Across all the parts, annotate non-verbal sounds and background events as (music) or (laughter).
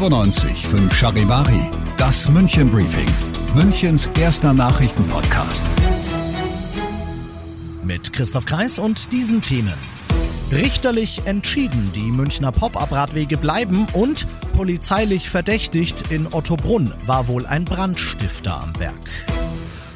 95 5 Charivari, das München Briefing, Münchens erster Nachrichtenpodcast. Mit Christoph Kreis und diesen Themen. Richterlich entschieden, die Münchner Pop-Up-Radwege bleiben und polizeilich verdächtigt in Ottobrunn war wohl ein Brandstifter am Werk.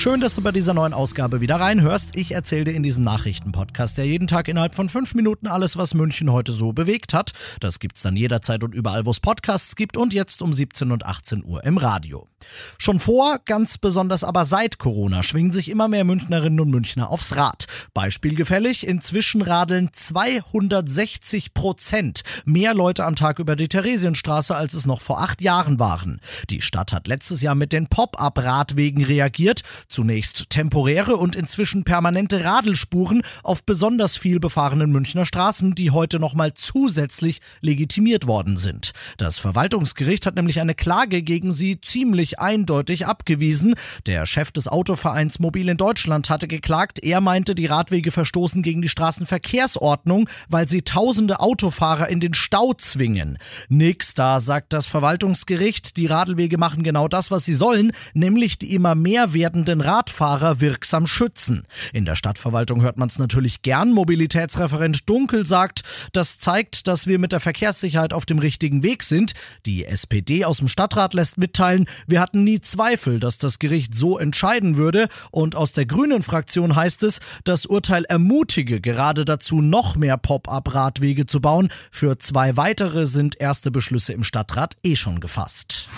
Schön, dass du bei dieser neuen Ausgabe wieder reinhörst. Ich erzähle dir in diesem Nachrichtenpodcast ja jeden Tag innerhalb von fünf Minuten alles, was München heute so bewegt hat. Das gibt's dann jederzeit und überall, wo es Podcasts gibt und jetzt um 17 und 18 Uhr im Radio. Schon vor, ganz besonders aber seit Corona, schwingen sich immer mehr Münchnerinnen und Münchner aufs Rad. Beispielgefällig, inzwischen radeln 260 Prozent mehr Leute am Tag über die Theresienstraße, als es noch vor acht Jahren waren. Die Stadt hat letztes Jahr mit den Pop-up-Radwegen reagiert. Zunächst temporäre und inzwischen permanente Radelspuren auf besonders viel befahrenen Münchner Straßen, die heute nochmal zusätzlich legitimiert worden sind. Das Verwaltungsgericht hat nämlich eine Klage gegen sie ziemlich eindeutig abgewiesen. Der Chef des Autovereins Mobil in Deutschland hatte geklagt. Er meinte, die Radwege verstoßen gegen die Straßenverkehrsordnung, weil sie tausende Autofahrer in den Stau zwingen. Nix da, sagt das Verwaltungsgericht. Die Radwege machen genau das, was sie sollen, nämlich die immer mehr werdenden Radfahrer wirksam schützen. In der Stadtverwaltung hört man es natürlich gern. Mobilitätsreferent Dunkel sagt, das zeigt, dass wir mit der Verkehrssicherheit auf dem richtigen Weg sind. Die SPD aus dem Stadtrat lässt mitteilen, wir hatten nie Zweifel, dass das Gericht so entscheiden würde. Und aus der Grünen Fraktion heißt es, das Urteil ermutige gerade dazu, noch mehr Pop-up-Radwege zu bauen. Für zwei weitere sind erste Beschlüsse im Stadtrat eh schon gefasst.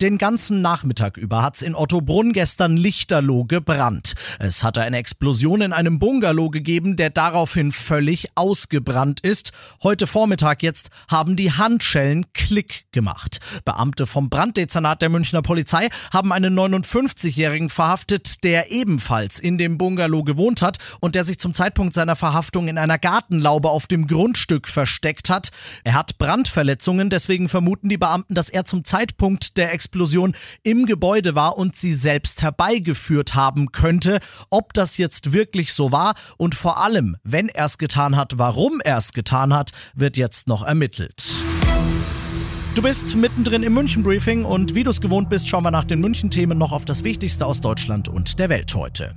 Den ganzen Nachmittag über hat's in Ottobrunn gestern lichterloh gebrannt. Es hatte eine Explosion in einem Bungalow gegeben, der daraufhin völlig ausgebrannt ist. Heute Vormittag jetzt haben die Handschellen Klick gemacht. Beamte vom Branddezernat der Münchner Polizei haben einen 59-Jährigen verhaftet, der ebenfalls in dem Bungalow gewohnt hat und der sich zum Zeitpunkt seiner Verhaftung in einer Gartenlaube auf dem Grundstück versteckt hat. Er hat Brandverletzungen, deswegen vermuten die Beamten, dass er zum Zeitpunkt der Explosion Explosion im Gebäude war und sie selbst herbeigeführt haben könnte. Ob das jetzt wirklich so war und vor allem, wenn er es getan hat, warum er es getan hat, wird jetzt noch ermittelt. Du bist mittendrin im München-Briefing und wie du es gewohnt bist, schauen wir nach den München-Themen noch auf das Wichtigste aus Deutschland und der Welt heute.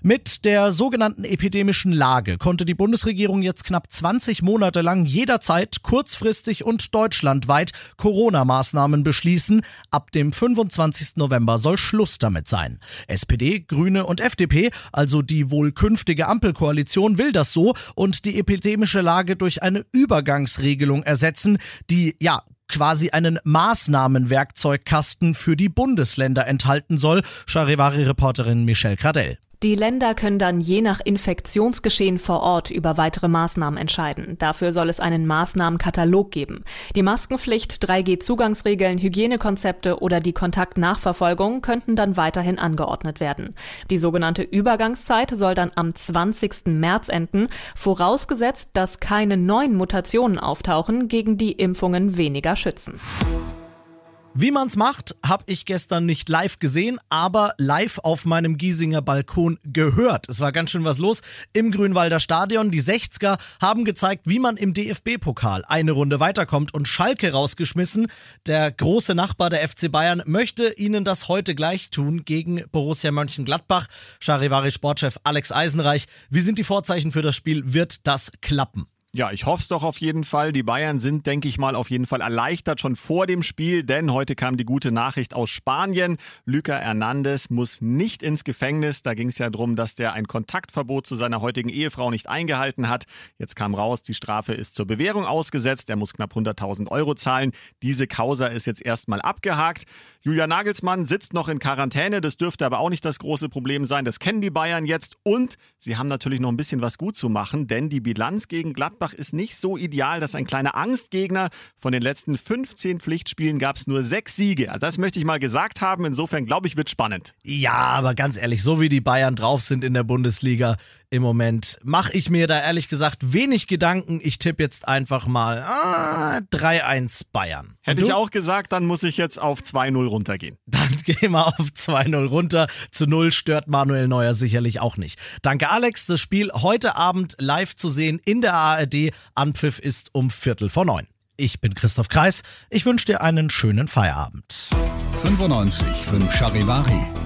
Mit der sogenannten epidemischen Lage konnte die Bundesregierung jetzt knapp 20 Monate lang jederzeit kurzfristig und deutschlandweit Corona-Maßnahmen beschließen. Ab dem 25. November soll Schluss damit sein. SPD, Grüne und FDP, also die wohl künftige Ampelkoalition, will das so und die epidemische Lage durch eine Übergangsregelung ersetzen, die ja quasi einen Maßnahmenwerkzeugkasten für die Bundesländer enthalten soll, Charivari-Reporterin Michelle Cradell. Die Länder können dann je nach Infektionsgeschehen vor Ort über weitere Maßnahmen entscheiden. Dafür soll es einen Maßnahmenkatalog geben. Die Maskenpflicht, 3G-Zugangsregeln, Hygienekonzepte oder die Kontaktnachverfolgung könnten dann weiterhin angeordnet werden. Die sogenannte Übergangszeit soll dann am 20. März enden, vorausgesetzt, dass keine neuen Mutationen auftauchen, gegen die Impfungen weniger schützen. Wie man's macht, habe ich gestern nicht live gesehen, aber live auf meinem Giesinger Balkon gehört. Es war ganz schön was los im Grünwalder Stadion. Die 60er haben gezeigt, wie man im DFB-Pokal eine Runde weiterkommt und Schalke rausgeschmissen. Der große Nachbar der FC Bayern möchte ihnen das heute gleich tun gegen Borussia Mönchengladbach. Charivari Sportchef Alex Eisenreich, wie sind die Vorzeichen für das Spiel? Wird das klappen? Ja, ich hoffe es doch auf jeden Fall. Die Bayern sind, denke ich mal, auf jeden Fall erleichtert schon vor dem Spiel, denn heute kam die gute Nachricht aus Spanien. Luca Hernandez muss nicht ins Gefängnis. Da ging es ja darum, dass der ein Kontaktverbot zu seiner heutigen Ehefrau nicht eingehalten hat. Jetzt kam raus, die Strafe ist zur Bewährung ausgesetzt. Er muss knapp 100.000 Euro zahlen. Diese Causa ist jetzt erstmal abgehakt. Julia Nagelsmann sitzt noch in Quarantäne, das dürfte aber auch nicht das große Problem sein. Das kennen die Bayern jetzt und sie haben natürlich noch ein bisschen was gut zu machen, denn die Bilanz gegen Gladbach ist nicht so ideal, dass ein kleiner Angstgegner. Von den letzten 15 Pflichtspielen gab es nur sechs Siege. Also das möchte ich mal gesagt haben. Insofern glaube ich, wird spannend. Ja, aber ganz ehrlich, so wie die Bayern drauf sind in der Bundesliga im Moment, mache ich mir da ehrlich gesagt wenig Gedanken. Ich tippe jetzt einfach mal ah, 3-1 Bayern. Hätte ich auch gesagt, dann muss ich jetzt auf 2-0 runtergehen. Dann (laughs) gehen wir auf 2-0 runter. Zu 0 stört Manuel Neuer sicherlich auch nicht. Danke Alex, das Spiel heute Abend live zu sehen in der ARD. Anpfiff ist um Viertel vor neun. Ich bin Christoph Kreis. Ich wünsche dir einen schönen Feierabend. 95 5 Charivari,